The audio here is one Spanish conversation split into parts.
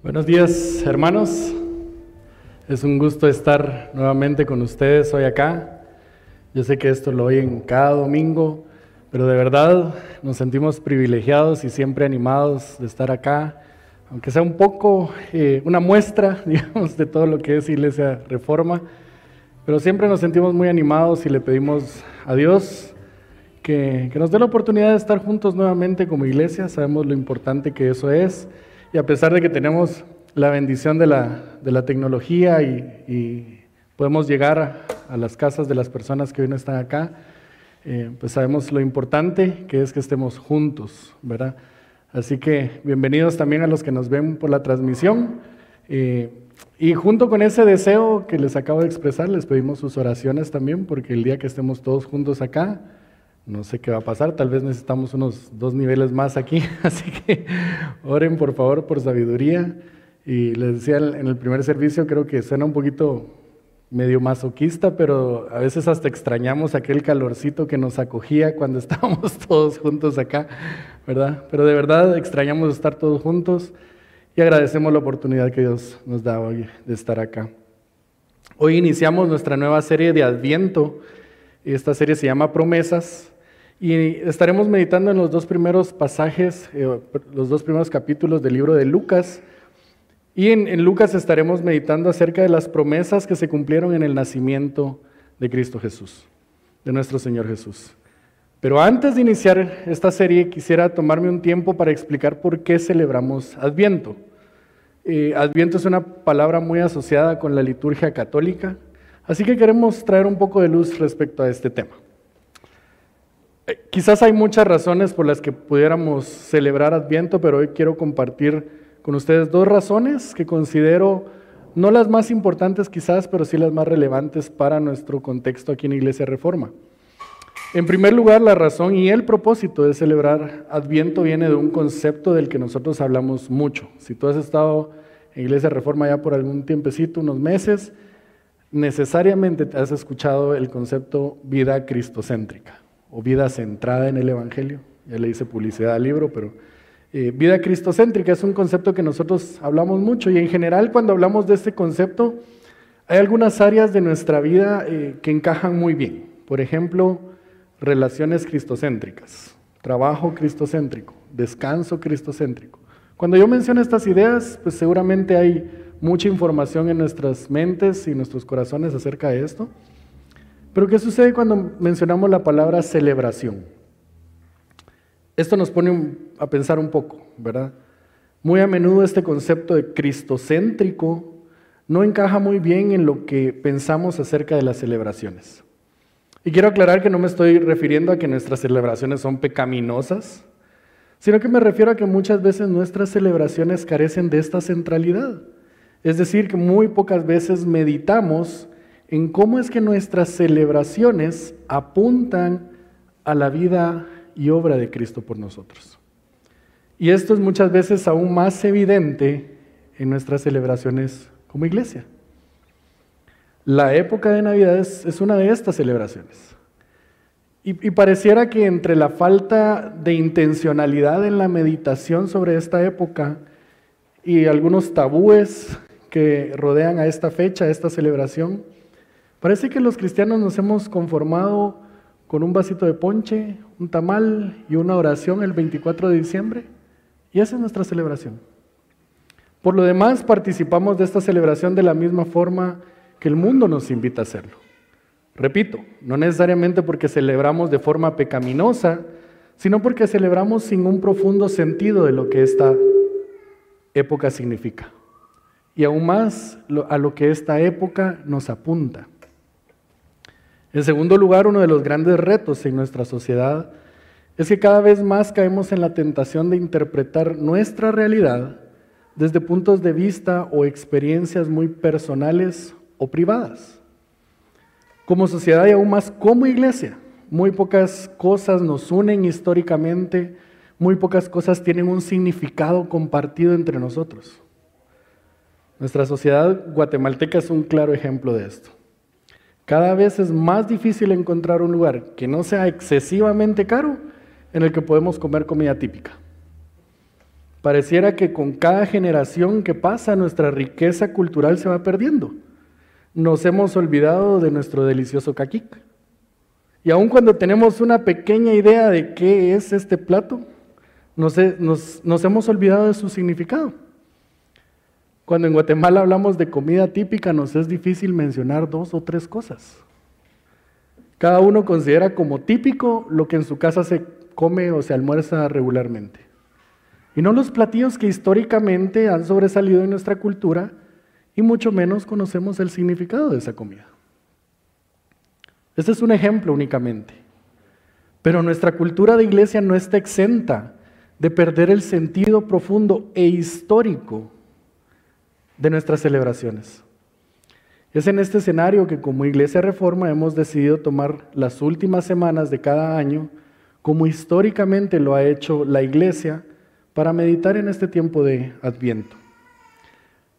Buenos días, hermanos. Es un gusto estar nuevamente con ustedes hoy acá. Yo sé que esto lo oyen cada domingo, pero de verdad nos sentimos privilegiados y siempre animados de estar acá, aunque sea un poco eh, una muestra, digamos, de todo lo que es Iglesia Reforma, pero siempre nos sentimos muy animados y le pedimos a Dios que, que nos dé la oportunidad de estar juntos nuevamente como iglesia. Sabemos lo importante que eso es y a pesar de que tenemos la bendición de la, de la tecnología y, podemos llegar a, las casas de las personas que hoy no están acá, eh, pues sabemos lo importante que es que estemos juntos, ¿verdad? Así que bienvenidos también a los que nos ven por la transmisión. Eh, y junto con ese deseo que les acabo de expresar, les pedimos sus oraciones también, porque el día que estemos todos juntos acá, no sé qué va a pasar, tal vez necesitamos unos dos niveles más aquí, así que oren por favor por sabiduría. Y les decía en el primer servicio, creo que suena un poquito medio masoquista, pero a veces hasta extrañamos aquel calorcito que nos acogía cuando estábamos todos juntos acá, ¿verdad? Pero de verdad extrañamos estar todos juntos y agradecemos la oportunidad que Dios nos da hoy de estar acá. Hoy iniciamos nuestra nueva serie de Adviento. Esta serie se llama Promesas y estaremos meditando en los dos primeros pasajes, eh, los dos primeros capítulos del libro de Lucas. Y en, Lucas estaremos meditando acerca de las promesas que se cumplieron en el nacimiento de Cristo Jesús, de nuestro Señor Jesús. Pero antes de iniciar esta serie, quisiera tomarme un tiempo para explicar por qué celebramos Adviento. Eh, Adviento es una palabra muy asociada con la liturgia católica, así que queremos traer un poco de luz respecto a este tema. Eh, quizás hay muchas razones por las que pudiéramos celebrar Adviento, pero hoy quiero compartir con ustedes dos razones que considero no las más importantes quizás, pero sí las más relevantes para nuestro contexto aquí en Iglesia Reforma. En primer lugar, la razón y el propósito de celebrar Adviento viene de un concepto del que nosotros hablamos mucho. Si tú has estado en Iglesia Reforma ya por algún tiempecito, unos meses, necesariamente te has escuchado el concepto vida cristocéntrica o vida centrada en el Evangelio. Ya le hice publicidad al libro, pero eh, vida cristocéntrica es un concepto que nosotros hablamos mucho y en general cuando hablamos de este concepto hay algunas áreas de nuestra vida eh, que encajan muy bien. Por ejemplo, relaciones cristocéntricas, trabajo cristocéntrico, descanso cristocéntrico. Cuando yo menciono estas ideas, pues seguramente hay mucha información en nuestras mentes y nuestros corazones acerca de esto. Pero ¿qué sucede cuando mencionamos la palabra celebración? Esto nos pone a pensar un poco, ¿verdad? Muy a menudo este concepto de cristocéntrico no encaja muy bien en lo que pensamos acerca de las celebraciones. Y quiero aclarar que no me estoy refiriendo a que nuestras celebraciones son pecaminosas, sino que me refiero a que muchas veces nuestras celebraciones carecen de esta centralidad. Es decir, que muy pocas veces meditamos en cómo es que nuestras celebraciones apuntan a la vida y obra de Cristo por nosotros. Y esto es muchas veces aún más evidente en nuestras celebraciones como iglesia. La época de Navidad es, una de estas celebraciones. Y, pareciera que entre la falta de intencionalidad en la meditación sobre esta época y algunos tabúes que rodean a esta fecha, a esta celebración, Parece que los cristianos nos hemos conformado con un vasito de ponche, un tamal y una oración el 24 de diciembre. Y esa es nuestra celebración. Por lo demás, participamos de esta celebración de la misma forma que el mundo nos invita a hacerlo. Repito, no necesariamente porque celebramos de forma pecaminosa, sino porque celebramos sin un profundo sentido de lo que esta época significa. Y aún más a lo que esta época nos apunta. En segundo lugar, uno de los grandes retos en nuestra sociedad es que cada vez más caemos en la tentación de interpretar nuestra realidad desde puntos de vista o experiencias muy personales o privadas. Como sociedad y aún más como iglesia, muy pocas cosas nos unen históricamente, muy pocas cosas tienen un significado compartido entre nosotros. Nuestra sociedad guatemalteca es un claro ejemplo de esto. Cada vez es más difícil encontrar un lugar que no sea excesivamente caro en el que podemos comer comida típica. Pareciera que con cada generación que pasa nuestra riqueza cultural se va perdiendo. Nos hemos olvidado de nuestro delicioso caquic. Y aun cuando tenemos una pequeña idea de qué es este plato, nos, nos hemos olvidado de su significado. Cuando en Guatemala hablamos de comida típica, nos es difícil mencionar dos o tres cosas. Cada uno considera como típico lo que en su casa se come o se almuerza regularmente. Y no los platillos que históricamente han sobresalido en nuestra cultura y mucho menos conocemos el significado de esa comida. Este es un ejemplo únicamente. Pero nuestra cultura de iglesia no está exenta de perder el sentido profundo e histórico de nuestras celebraciones. Es en este escenario que como Iglesia Reforma hemos decidido tomar las últimas semanas de cada año, como históricamente lo ha hecho la Iglesia, para meditar en este tiempo de Adviento.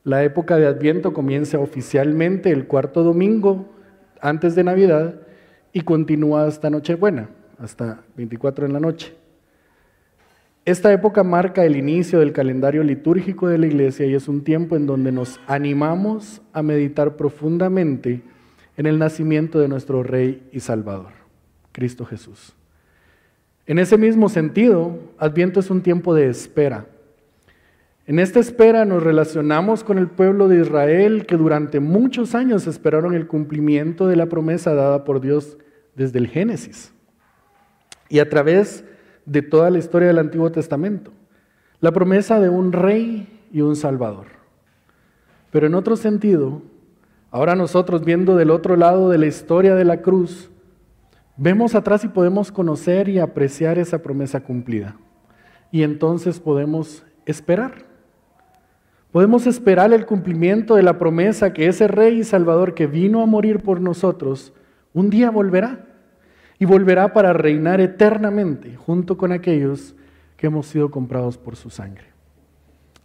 La época de Adviento comienza oficialmente el cuarto domingo antes de Navidad y continúa hasta Nochebuena, hasta 24 en la noche. Esta época marca el inicio del calendario litúrgico de la iglesia y es un tiempo en donde nos animamos a meditar profundamente en el nacimiento de nuestro Rey y Salvador, Cristo Jesús. En ese mismo sentido, Adviento es un tiempo de espera. En esta espera nos relacionamos con el pueblo de Israel que durante muchos años esperaron el cumplimiento de la promesa dada por Dios desde el Génesis. Y a través de toda la historia del Antiguo Testamento. La promesa de un rey y un salvador. Pero en otro sentido, ahora nosotros viendo del otro lado de la historia de la cruz, vemos atrás y podemos conocer y apreciar esa promesa cumplida. Y entonces podemos esperar. Podemos esperar el cumplimiento de la promesa que ese rey y salvador que vino a morir por nosotros, un día volverá y volverá para reinar eternamente junto con aquellos que hemos sido comprados por su sangre.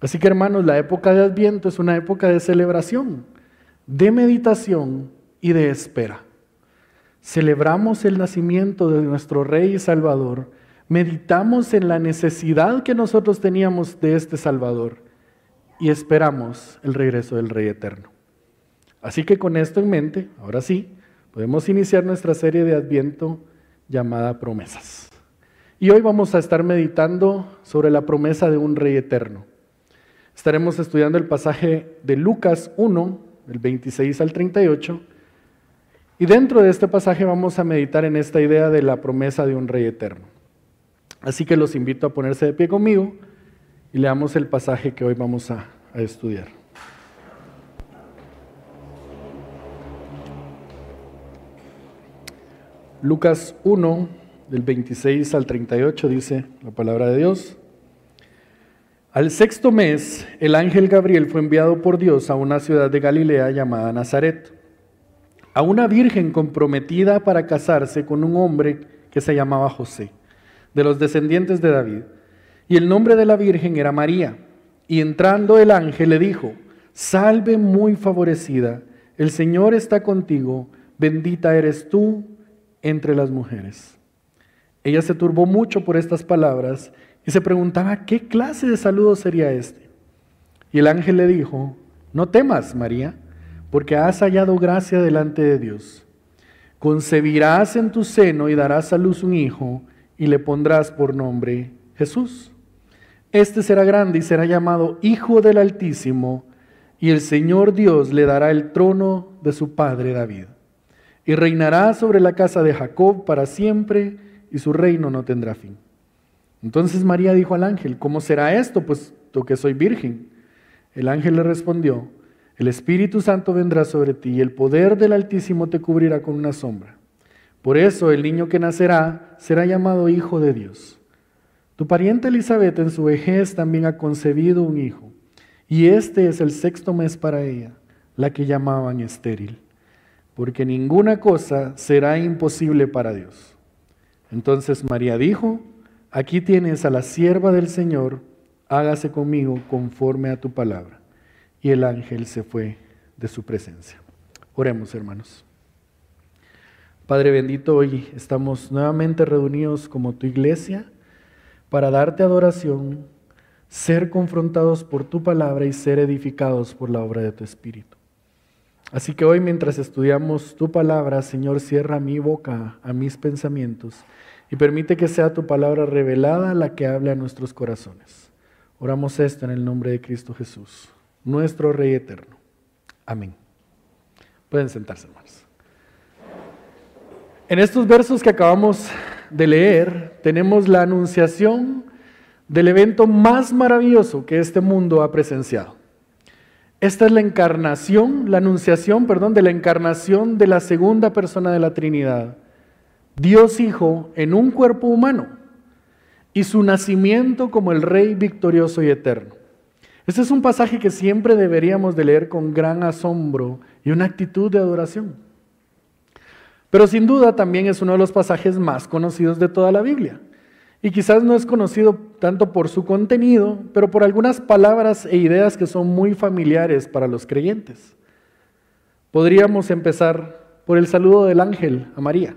Así que hermanos, la época de Adviento es una época de celebración, de meditación y de espera. Celebramos el nacimiento de nuestro Rey y Salvador, meditamos en la necesidad que nosotros teníamos de este Salvador y esperamos el regreso del Rey Eterno. Así que con esto en mente, ahora sí, podemos iniciar nuestra serie de Adviento llamada Promesas. Y hoy vamos a estar meditando sobre la promesa de un Rey eterno. Estaremos estudiando el pasaje de Lucas 1, del 26 al 38. Y dentro de este pasaje vamos a meditar en esta idea de la promesa de un Rey eterno. Así que los invito a ponerse de pie conmigo y leamos el pasaje que hoy vamos a, a estudiar. Lucas 1, del 26 al 38, dice la palabra de Dios. Al sexto mes, el ángel Gabriel fue enviado por Dios a una ciudad de Galilea llamada Nazaret, a una virgen comprometida para casarse con un hombre que se llamaba José, de los descendientes de David. Y el nombre de la virgen era María. Y entrando el ángel le dijo, Salve muy favorecida, el Señor está contigo, bendita eres tú entre las mujeres. Ella se turbó mucho por estas palabras y se preguntaba qué clase de saludo sería este. Y el ángel le dijo, no temas, María, porque has hallado gracia delante de Dios. Concebirás en tu seno y darás a luz un hijo y le pondrás por nombre Jesús. Este será grande y será llamado Hijo del Altísimo, y el Señor Dios le dará el trono de su padre David y reinará sobre la casa de Jacob para siempre y su reino no tendrá fin. Entonces María dijo al ángel, ¿cómo será esto, puesto que soy virgen? El ángel le respondió, el Espíritu Santo vendrá sobre ti y el poder del Altísimo te cubrirá con una sombra. Por eso el niño que nacerá será llamado Hijo de Dios. Tu pariente Elizabeth en su vejez también ha concebido un hijo, y este es el sexto mes para ella, la que llamaban estéril porque ninguna cosa será imposible para Dios. Entonces María dijo, aquí tienes a la sierva del Señor, hágase conmigo conforme a tu palabra. Y el ángel se fue de su presencia. Oremos, hermanos. Padre bendito, hoy estamos nuevamente reunidos como tu iglesia para darte adoración, ser confrontados por tu palabra y ser edificados por la obra de tu Espíritu. Así que hoy mientras estudiamos tu palabra, Señor, cierra mi boca a mis pensamientos y permite que sea tu palabra revelada la que hable a nuestros corazones. Oramos esto en el nombre de Cristo Jesús, nuestro Rey eterno. Amén. Pueden sentarse, hermanos. En estos versos que acabamos de leer, tenemos la anunciación del evento más maravilloso que este mundo ha presenciado. Esta es la encarnación, la anunciación, perdón, de la encarnación de la segunda persona de la Trinidad, Dios Hijo en un cuerpo humano y su nacimiento como el Rey victorioso y eterno. Este es un pasaje que siempre deberíamos de leer con gran asombro y una actitud de adoración. Pero sin duda también es uno de los pasajes más conocidos de toda la Biblia. Y quizás no es conocido tanto por su contenido, pero por algunas palabras e ideas que son muy familiares para los creyentes. Podríamos empezar por el saludo del ángel a María.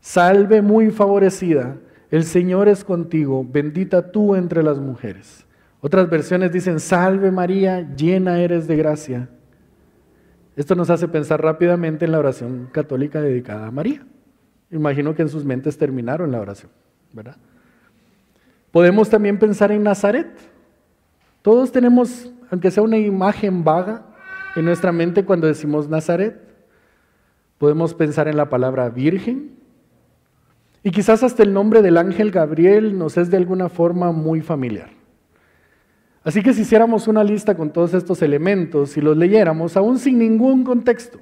Salve muy favorecida, el Señor es contigo, bendita tú entre las mujeres. Otras versiones dicen, salve María, llena eres de gracia. Esto nos hace pensar rápidamente en la oración católica dedicada a María. Imagino que en sus mentes terminaron la oración, ¿verdad? Podemos también pensar en Nazaret. Todos tenemos, aunque sea una imagen vaga, en nuestra mente cuando decimos Nazaret. Podemos pensar en la palabra virgen. Y quizás hasta el nombre del ángel Gabriel nos es de alguna forma muy familiar. Así que si hiciéramos una lista con todos estos elementos y los leyéramos, aún sin ningún contexto,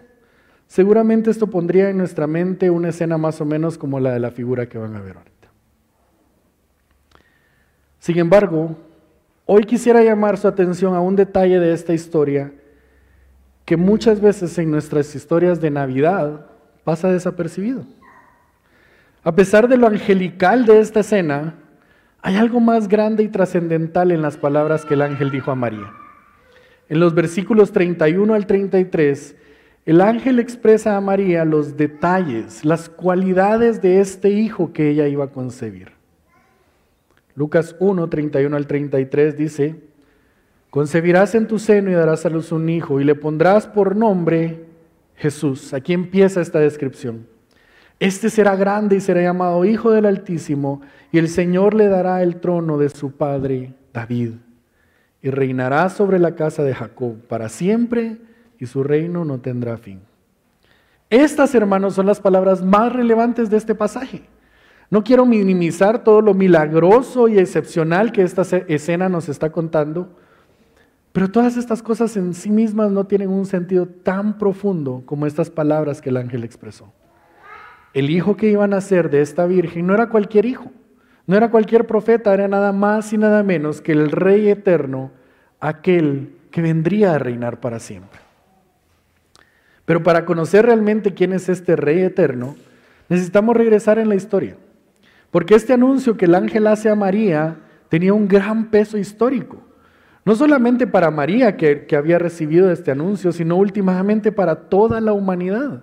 seguramente esto pondría en nuestra mente una escena más o menos como la de la figura que van a ver ahora. Sin embargo, hoy quisiera llamar su atención a un detalle de esta historia que muchas veces en nuestras historias de Navidad pasa desapercibido. A pesar de lo angelical de esta escena, hay algo más grande y trascendental en las palabras que el ángel dijo a María. En los versículos 31 al 33, el ángel expresa a María los detalles, las cualidades de este hijo que ella iba a concebir. Lucas 1, 31 al 33 dice, concebirás en tu seno y darás a luz un hijo y le pondrás por nombre Jesús. Aquí empieza esta descripción. Este será grande y será llamado Hijo del Altísimo y el Señor le dará el trono de su padre David y reinará sobre la casa de Jacob para siempre y su reino no tendrá fin. Estas, hermanos, son las palabras más relevantes de este pasaje. No quiero minimizar todo lo milagroso y excepcional que esta escena nos está contando, pero todas estas cosas en sí mismas no tienen un sentido tan profundo como estas palabras que el ángel expresó. El hijo que iban a nacer de esta virgen no era cualquier hijo, no era cualquier profeta, era nada más y nada menos que el rey eterno, aquel que vendría a reinar para siempre. Pero para conocer realmente quién es este rey eterno, necesitamos regresar en la historia. Porque este anuncio que el ángel hace a María tenía un gran peso histórico. No solamente para María que, había recibido este anuncio, sino últimamente para toda la humanidad.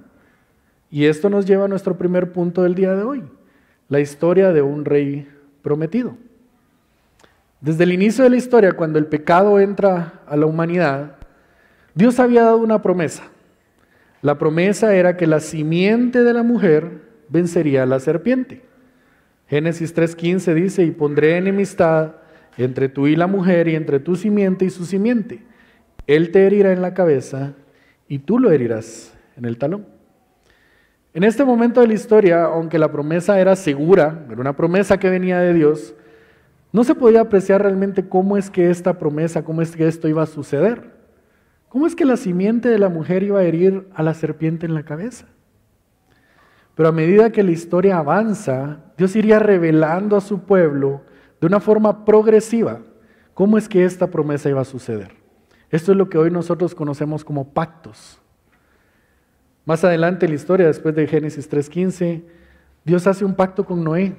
Y esto nos lleva a nuestro primer punto del día de hoy, la historia de un rey prometido. Desde el inicio de la historia, cuando el pecado entra a la humanidad, Dios había dado una promesa. La promesa era que la simiente de la mujer vencería a la serpiente. Génesis 3.15 dice, y pondré enemistad entre tú y la mujer y entre tu simiente y su simiente. Él te herirá en la cabeza y tú lo herirás en el talón. En este momento de la historia, aunque la promesa era segura, era una promesa que venía de Dios, no se podía apreciar realmente cómo es que esta promesa, cómo es que esto iba a suceder. ¿Cómo es que la simiente de la mujer iba a herir a la serpiente en la cabeza? Pero a medida que la historia avanza, Dios iría revelando a su pueblo de una forma progresiva cómo es que esta promesa iba a suceder. Esto es lo que hoy nosotros conocemos como pactos. Más adelante en la historia, después de Génesis 3.15, Dios hace un pacto con Noé.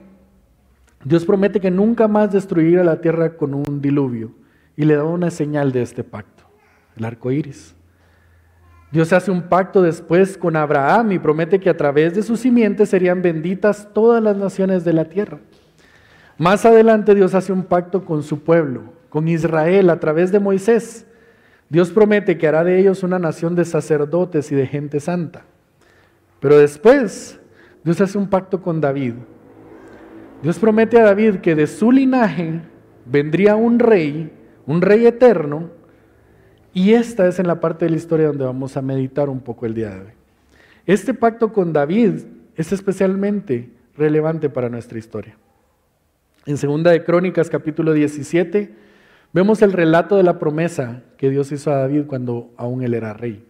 Dios promete que nunca más destruirá la tierra con un diluvio y le da una señal de este pacto, el arco iris. Dios hace un pacto después con Abraham y promete que a través de su simiente serían benditas todas las naciones de la tierra. Más adelante Dios hace un pacto con su pueblo, con Israel a través de Moisés. Dios promete que hará de ellos una nación de sacerdotes y de gente santa. Pero después, Dios hace un pacto con David. Dios promete a David que de su linaje vendría un rey, un rey eterno, y esta es en la parte de la historia donde vamos a meditar un poco el día de hoy. Este pacto con David es especialmente relevante para nuestra historia. En Segunda de Crónicas capítulo 17 vemos el relato de la promesa que Dios hizo a David cuando aún él era rey.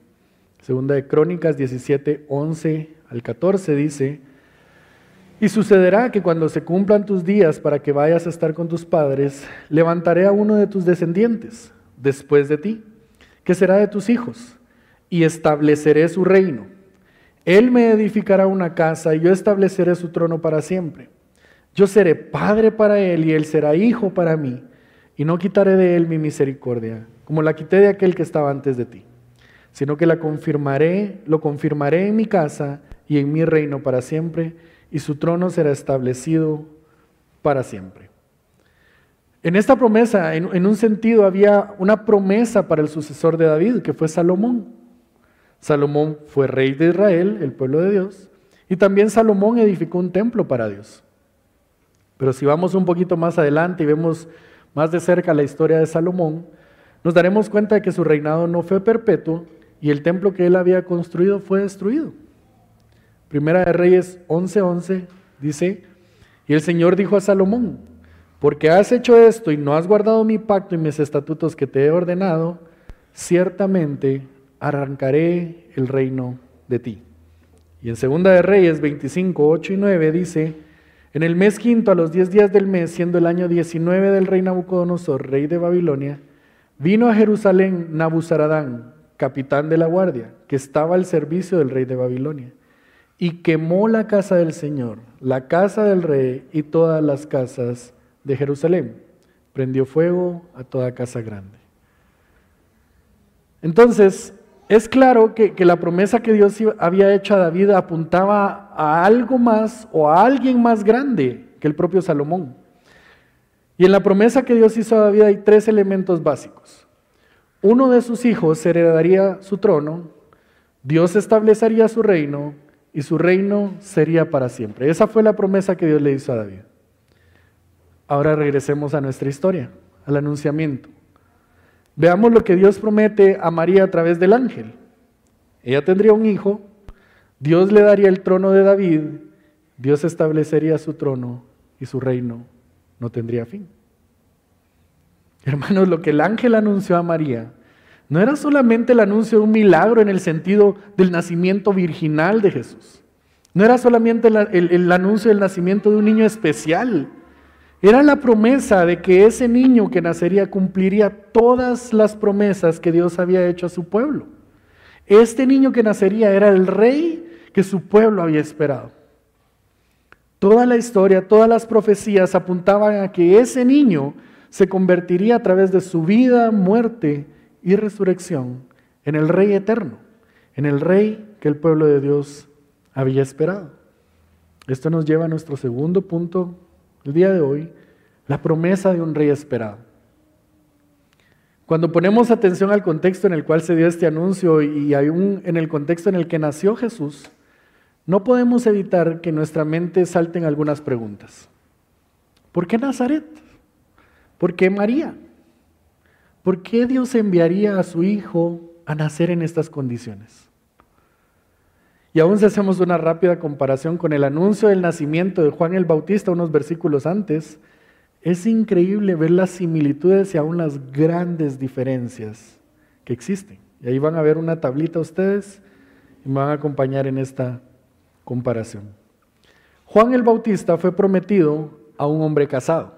Segunda de Crónicas 17, 11 al 14 dice, y sucederá que cuando se cumplan tus días para que vayas a estar con tus padres, levantaré a uno de tus descendientes después de ti, que será de tus hijos, y estableceré su reino. Él me edificará una casa y yo estableceré su trono para siempre. Yo seré padre para él y él será hijo para mí, y no quitaré de él mi misericordia, como la quité de aquel que estaba antes de ti, sino que la confirmaré, lo confirmaré en mi casa y en mi reino para siempre, y su trono será establecido para siempre. En esta promesa, en, un sentido, había una promesa para el sucesor de David, que fue Salomón. Salomón fue rey de Israel, el pueblo de Dios, y también Salomón edificó un templo para Dios. Pero si vamos un poquito más adelante y vemos más de cerca la historia de Salomón, nos daremos cuenta de que su reinado no fue perpetuo y el templo que él había construido fue destruido. Primera de Reyes 11:11 dice, y el Señor dijo a Salomón, porque has hecho esto y no has guardado mi pacto y mis estatutos que te he ordenado, ciertamente arrancaré el reino de ti. Y en Segunda de Reyes 25, 8 y 9 dice, en el mes quinto, a los diez días del mes, siendo el año 19 del rey Nabucodonosor, rey de Babilonia, vino a Jerusalén Nabuzaradán, capitán de la guardia, que estaba al servicio del rey de Babilonia, y quemó la casa del Señor, la casa del rey y todas las casas de Jerusalén. Prendió fuego a toda casa grande. Entonces, es claro que, la promesa que Dios había hecho a David apuntaba a algo más o a alguien más grande que el propio Salomón. Y en la promesa que Dios hizo a David hay tres elementos básicos. Uno de sus hijos heredaría su trono, Dios establecería su reino y su reino sería para siempre. Esa fue la promesa que Dios le hizo a David. Ahora regresemos a nuestra historia, al anunciamiento. Veamos lo que Dios promete a María a través del ángel. Ella tendría un hijo, Dios le daría el trono de David, Dios establecería su trono y su reino no tendría fin. Hermanos, lo que el ángel anunció a María no era solamente el anuncio de un milagro en el sentido del nacimiento virginal de Jesús. No era solamente el, el anuncio del nacimiento de un niño especial. Era la promesa de que ese niño que nacería cumpliría todas las promesas que Dios había hecho a su pueblo. Este niño que nacería era el rey que su pueblo había esperado. Toda la historia, todas las profecías apuntaban a que ese niño se convertiría a través de su vida, muerte y resurrección en el rey eterno, en el rey que el pueblo de Dios había esperado. Esto nos lleva a nuestro segundo punto el día de hoy, la promesa de un rey esperado. Cuando ponemos atención al contexto en el cual se dio este anuncio y aún en el contexto en el que nació Jesús, no podemos evitar que nuestra mente salten algunas preguntas. ¿Por qué Nazaret? ¿Por qué María? ¿Por qué Dios enviaría a su hijo a nacer en estas condiciones? Y aún si hacemos una rápida comparación con el anuncio del nacimiento de Juan el Bautista unos versículos antes, es increíble ver las similitudes y aún las grandes diferencias que existen. Y ahí van a ver una tablita ustedes y me van a acompañar en esta comparación. Juan el Bautista fue prometido a un hombre casado.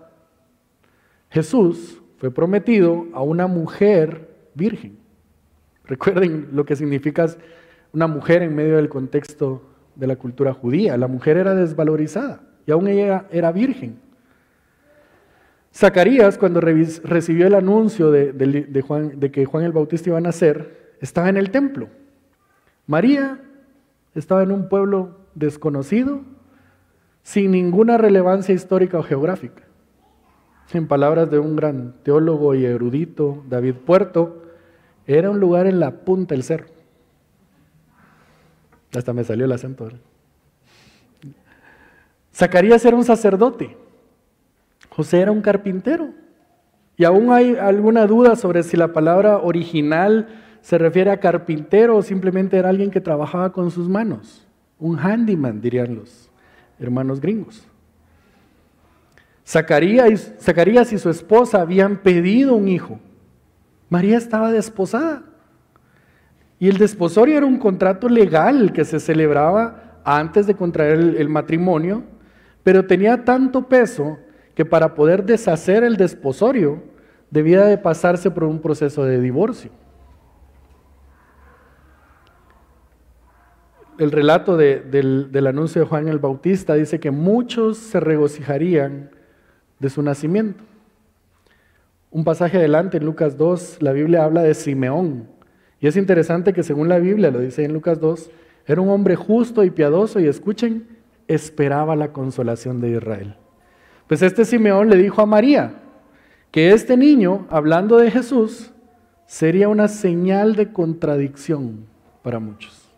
Jesús fue prometido a una mujer virgen. Recuerden lo que significa una mujer en medio del contexto de la cultura judía. La mujer era desvalorizada y aún ella era virgen. Zacarías, cuando recibió el anuncio de, de que Juan el Bautista iba a nacer, estaba en el templo. María estaba en un pueblo desconocido, sin ninguna relevancia histórica o geográfica. En palabras de un gran teólogo y erudito, David Puerto, era un lugar en la punta del cerro. Hasta me salió el acento. Zacarías era un sacerdote. José era un carpintero. Y aún hay alguna duda sobre si la palabra original se refiere a carpintero o simplemente era alguien que trabajaba con sus manos. Un handyman, dirían los hermanos gringos. Zacarías, y su esposa habían pedido un hijo. María estaba desposada. Y el desposorio era un contrato legal que se celebraba antes de contraer el, matrimonio, pero tenía tanto peso que para poder deshacer el desposorio debía de pasarse por un proceso de divorcio. El relato del, del anuncio de Juan el Bautista dice que muchos se regocijarían de su nacimiento. Un pasaje adelante en Lucas 2, la Biblia habla de Simeón. Y es interesante que según la Biblia, lo dice en Lucas 2, era un hombre justo y piadoso y escuchen, esperaba la consolación de Israel. Pues este Simeón le dijo a María que este niño, hablando de Jesús, sería una señal de contradicción para muchos.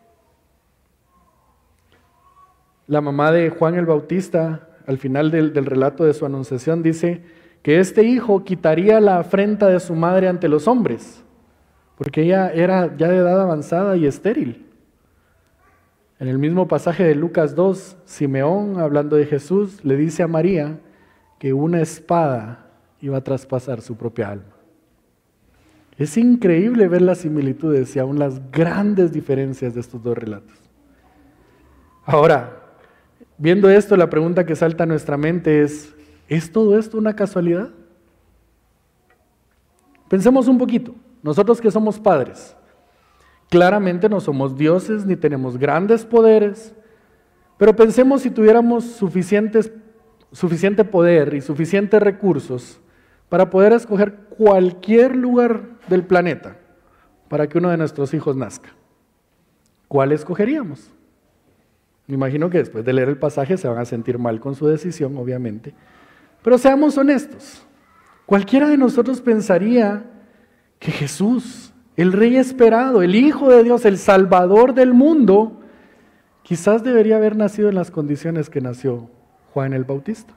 La mamá de Juan el Bautista al final del, relato de su anunciación, dice que este hijo quitaría la afrenta de su madre ante los hombres, porque ella era ya de edad avanzada y estéril. En el mismo pasaje de Lucas 2, Simeón, hablando de Jesús, le dice a María que una espada iba a traspasar su propia alma. Es increíble ver las similitudes y aún las grandes diferencias de estos dos relatos. Ahora, Viendo esto, la pregunta que salta a nuestra mente es, ¿es todo esto una casualidad? Pensemos un poquito, nosotros que somos padres, claramente no somos dioses ni tenemos grandes poderes, pero pensemos si tuviéramos suficiente poder y suficientes recursos para poder escoger cualquier lugar del planeta para que uno de nuestros hijos nazca. ¿Cuál escogeríamos? Me imagino que después de leer el pasaje se van a sentir mal con su decisión, obviamente. Pero seamos honestos. Cualquiera de nosotros pensaría que Jesús, el Rey esperado, el Hijo de Dios, el Salvador del mundo, quizás debería haber nacido en las condiciones que nació Juan el Bautista.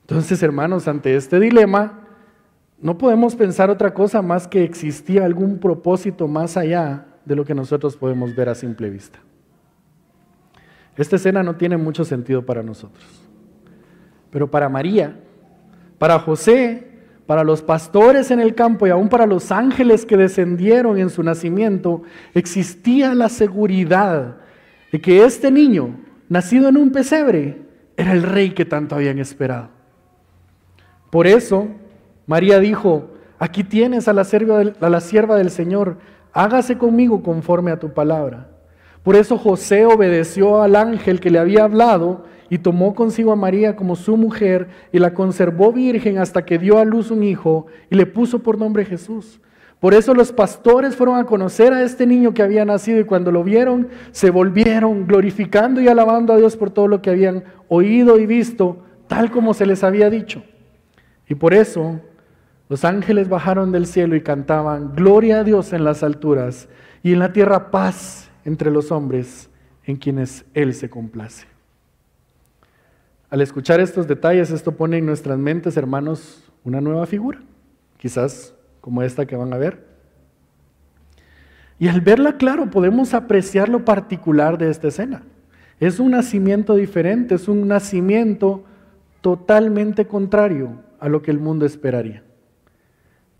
Entonces, hermanos, ante este dilema, no podemos pensar otra cosa más que existía algún propósito más allá de lo que nosotros podemos ver a simple vista. Esta escena no tiene mucho sentido para nosotros. Pero para María, para José, para los pastores en el campo y aún para los ángeles que descendieron en su nacimiento, existía la seguridad de que este niño, nacido en un pesebre, era el rey que tanto habían esperado. Por eso, María dijo, aquí tienes a la, a la sierva del Señor, hágase conmigo conforme a tu palabra. Por eso José obedeció al ángel que le había hablado y tomó consigo a María como su mujer y la conservó virgen hasta que dio a luz un hijo y le puso por nombre Jesús. Por eso los pastores fueron a conocer a este niño que había nacido y cuando lo vieron se volvieron glorificando y alabando a Dios por todo lo que habían oído y visto, tal como se les había dicho. Y por eso los ángeles bajaron del cielo y cantaban, Gloria a Dios en las alturas y en la tierra paz entre los hombres en quienes Él se complace. Al escuchar estos detalles, esto pone en nuestras mentes, hermanos, una nueva figura, quizás como esta que van a ver. Y al verla claro, podemos apreciar lo particular de esta escena. Es un nacimiento diferente, es un nacimiento totalmente contrario a lo que el mundo esperaría.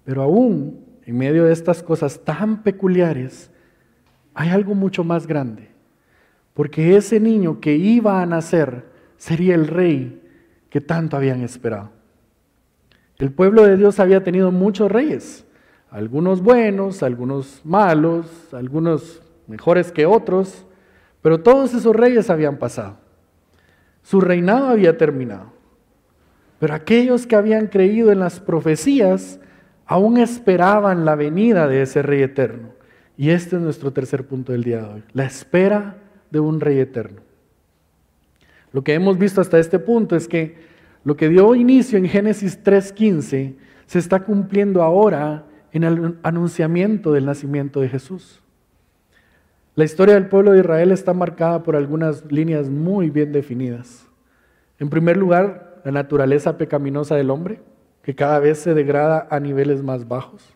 Pero aún en medio de estas cosas tan peculiares, hay algo mucho más grande, porque ese niño que iba a nacer sería el rey que tanto habían esperado. El pueblo de Dios había tenido muchos reyes, algunos buenos, algunos malos, algunos mejores que otros, pero todos esos reyes habían pasado. Su reinado había terminado. Pero aquellos que habían creído en las profecías aún esperaban la venida de ese rey eterno. Y este es nuestro tercer punto del día de hoy, la espera de un rey eterno. Lo que hemos visto hasta este punto es que Lo que dio inicio en Génesis 3.15 se está cumpliendo ahora en el anunciamiento del nacimiento de Jesús. La historia del pueblo de Israel está marcada por algunas líneas muy bien definidas. En primer lugar, la naturaleza pecaminosa del hombre, que cada vez se degrada a niveles más bajos.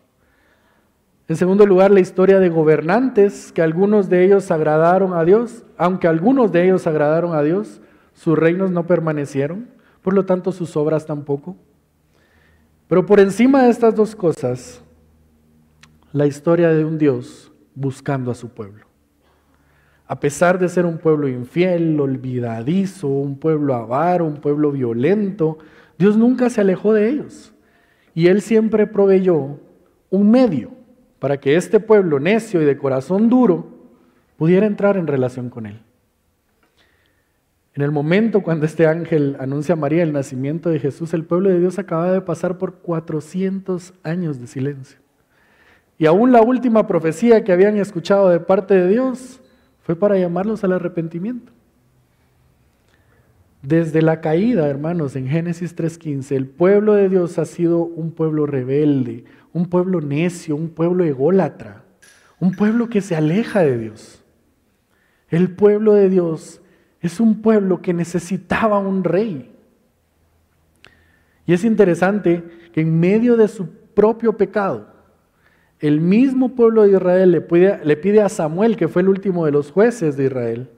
En segundo lugar, la historia de gobernantes, que algunos de ellos agradaron a Dios, aunque algunos de ellos agradaron a Dios, sus reinos no permanecieron, por lo tanto sus obras tampoco. Pero por encima de estas dos cosas, la historia de un Dios buscando a su pueblo. A pesar de ser un pueblo infiel, olvidadizo, un pueblo avaro, un pueblo violento, Dios nunca se alejó de ellos. Y Él siempre proveyó un medio para que este pueblo necio y de corazón duro pudiera entrar en relación con Él. En el momento cuando este ángel anuncia a María el nacimiento de Jesús, el pueblo de Dios acababa de pasar por 400 años de silencio. Y aún la última profecía que habían escuchado de parte de Dios fue para llamarlos al arrepentimiento. Desde la caída, hermanos, en Génesis 3.15, el pueblo de Dios ha sido un pueblo rebelde, un pueblo necio, un pueblo ególatra, un pueblo que se aleja de Dios. El pueblo de Dios es un pueblo que necesitaba un rey. Y es interesante que en medio de su propio pecado, el mismo pueblo de Israel le pide, le pide, a Samuel, que fue el último de los jueces de Israel,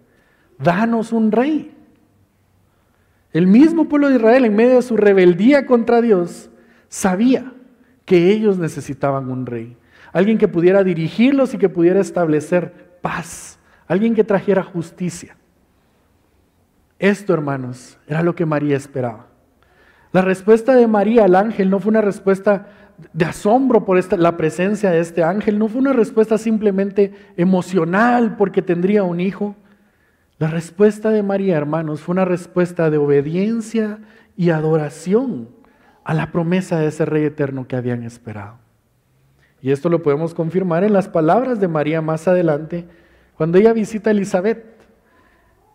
danos un rey. El mismo pueblo de Israel, en medio de su rebeldía contra Dios, sabía que ellos necesitaban un rey. Alguien que pudiera dirigirlos y que pudiera establecer paz. Alguien que trajera justicia. Esto, hermanos, era lo que María esperaba. La respuesta de María al ángel no fue una respuesta de asombro por esta, la presencia de este ángel, no fue una respuesta simplemente emocional porque tendría un hijo. La respuesta de María, hermanos, fue una respuesta de obediencia y adoración a la promesa de ese Rey eterno que habían esperado. Y esto lo podemos confirmar en las palabras de María más adelante, cuando ella visita a Elizabeth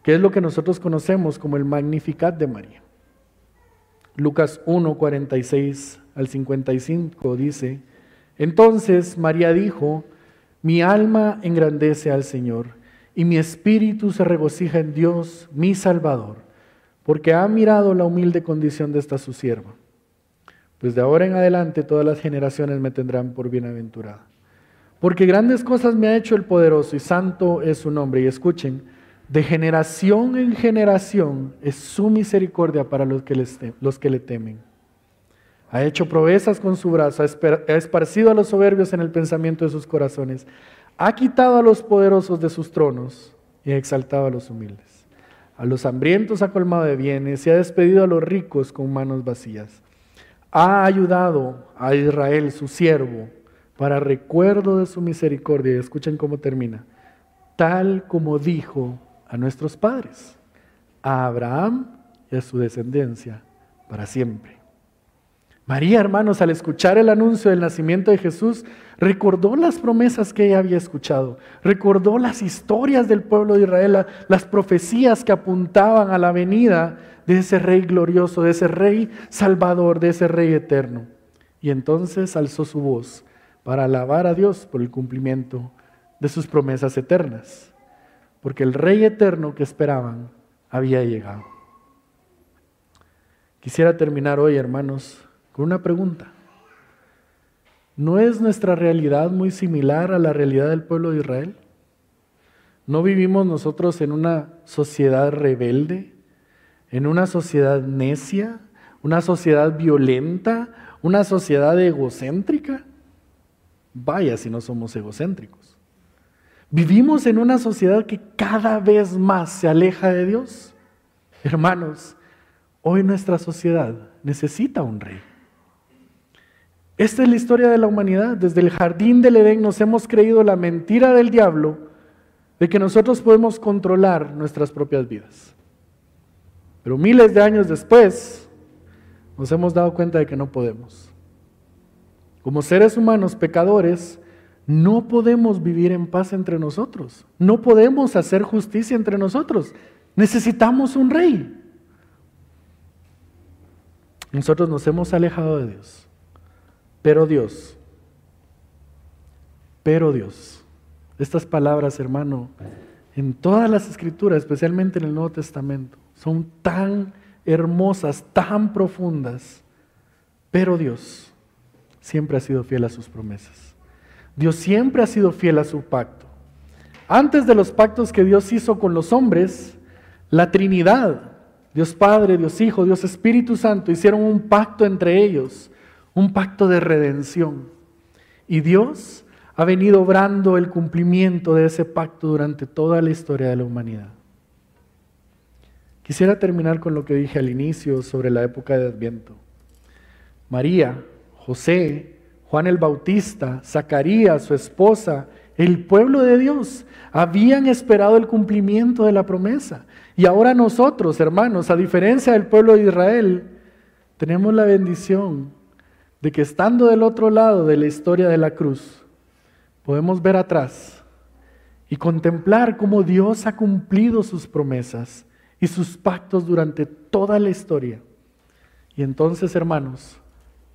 que es lo que nosotros conocemos como el Magnificat de María. Lucas 1, 46 al 55 dice, entonces María dijo, mi alma engrandece al Señor y mi espíritu se regocija en Dios, mi Salvador, porque ha mirado la humilde condición de esta su sierva. Pues de ahora en adelante todas las generaciones me tendrán por bienaventurada. Porque grandes cosas me ha hecho el poderoso y santo es su nombre. Y escuchen, de generación en generación es su misericordia para los que, los que le temen. Ha hecho proezas con su brazo, ha esparcido a los soberbios en el pensamiento de sus corazones, ha quitado a los poderosos de sus tronos y ha exaltado a los humildes. A los hambrientos ha colmado de bienes y ha despedido a los ricos con manos vacías. Ha ayudado a Israel, su siervo, para recuerdo de su misericordia. Escuchen cómo termina. Tal como dijo a nuestros padres, a Abraham y a su descendencia para siempre. María, hermanos, al escuchar el anuncio del nacimiento de Jesús, recordó las promesas que ella había escuchado, recordó las historias del pueblo de Israel, las profecías que apuntaban a la venida de ese rey glorioso, de ese rey salvador, de ese rey eterno. Y entonces alzó su voz para alabar a Dios por el cumplimiento de sus promesas eternas porque el Rey eterno que esperaban había llegado. Quisiera terminar hoy, hermanos, con una pregunta. ¿No es nuestra realidad muy similar a la realidad del pueblo de Israel? ¿No vivimos nosotros en una sociedad rebelde, en una sociedad necia, una sociedad violenta, una sociedad egocéntrica? Vaya si no somos egocéntricos. Vivimos en una sociedad que cada vez más se aleja de Dios. Hermanos, hoy nuestra sociedad necesita un rey. Esta es la historia de la humanidad. Desde el jardín del Edén nos hemos creído la mentira del diablo de que nosotros podemos controlar nuestras propias vidas. Pero miles de años después nos hemos dado cuenta de que no podemos. Como seres humanos pecadores, no podemos vivir en paz entre nosotros. No podemos hacer justicia entre nosotros. Necesitamos un rey. Nosotros nos hemos alejado de Dios. Pero Dios, pero Dios, estas palabras, hermano, en todas las escrituras, especialmente en el Nuevo Testamento, son tan hermosas, tan profundas. Pero Dios siempre ha sido fiel a sus promesas. Dios siempre ha sido fiel a su pacto. Antes de los pactos que Dios hizo con los hombres, la Trinidad, Dios Padre, Dios Hijo, Dios Espíritu Santo, hicieron un pacto entre ellos, un pacto de redención. Y Dios ha venido obrando el cumplimiento de ese pacto durante toda la historia de la humanidad. Quisiera terminar con lo que dije al inicio sobre la época de Adviento. María, José, Juan el Bautista, Zacarías, su esposa, el pueblo de Dios habían esperado el cumplimiento de la promesa. Y ahora nosotros, hermanos, a diferencia del pueblo de Israel, tenemos la bendición de que estando del otro lado de la historia de la cruz, podemos ver atrás y contemplar cómo Dios ha cumplido sus promesas y sus pactos durante toda la historia. Y entonces, hermanos,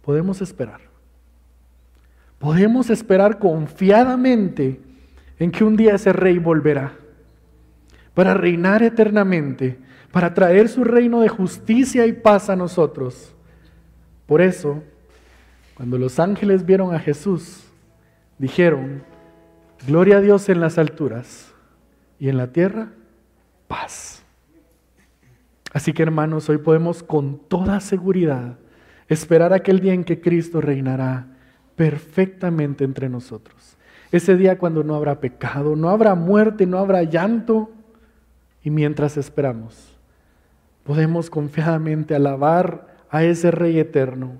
podemos esperar. Podemos esperar confiadamente en que un día ese rey volverá para reinar eternamente, para traer su reino de justicia y paz a nosotros. Por eso, cuando los ángeles vieron a Jesús, dijeron, gloria a Dios en las alturas y en la tierra, paz Así que hermanos, hoy podemos con toda seguridad esperar aquel día en que Cristo reinará perfectamente entre nosotros. Ese día cuando no habrá pecado, no habrá muerte, no habrá llanto. Y mientras esperamos, podemos confiadamente alabar a ese Rey eterno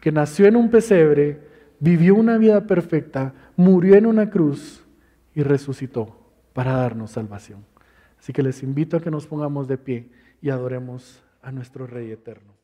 que nació en un pesebre, vivió una vida perfecta, murió en una cruz y resucitó para darnos salvación. Así que les invito a que nos pongamos de pie y adoremos a nuestro Rey eterno.